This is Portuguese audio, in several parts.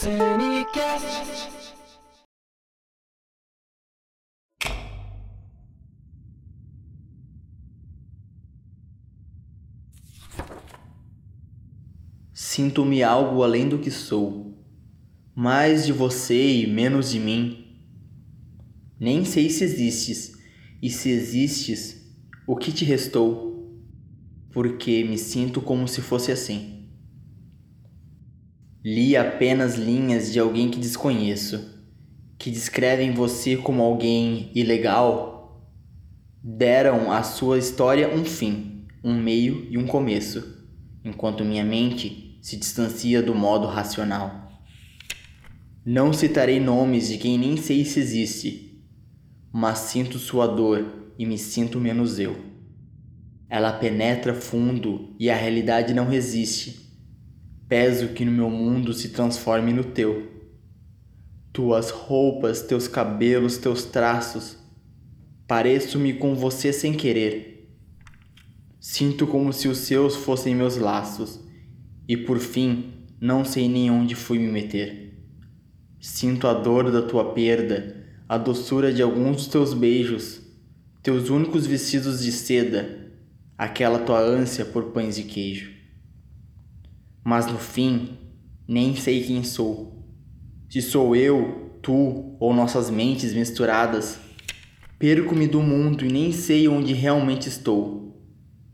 Cinecast. Sinto-me algo além do que sou, mais de você e menos de mim. Nem sei se existes, e se existes, o que te restou? Porque me sinto como se fosse assim. Li apenas linhas de alguém que desconheço, que descrevem você como alguém ilegal. Deram à sua história um fim, um meio e um começo, enquanto minha mente se distancia do modo racional. Não citarei nomes de quem nem sei se existe, mas sinto sua dor e me sinto menos eu. Ela penetra fundo e a realidade não resiste. Peso que no meu mundo se transforme no teu. Tuas roupas, teus cabelos, teus traços. Pareço-me com você sem querer. Sinto como se os seus fossem meus laços, e por fim não sei nem onde fui me meter. Sinto a dor da tua perda, a doçura de alguns dos teus beijos, teus únicos vestidos de seda, aquela tua ânsia por pães de queijo. Mas no fim, nem sei quem sou. Se sou eu, tu ou nossas mentes misturadas, perco-me do mundo e nem sei onde realmente estou.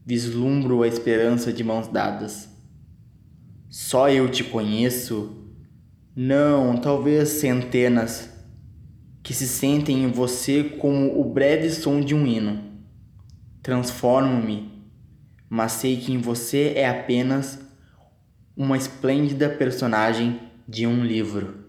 Vislumbro a esperança de mãos dadas. Só eu te conheço? Não, talvez centenas que se sentem em você como o breve som de um hino. Transformo-me, mas sei que em você é apenas uma esplêndida personagem de um livro.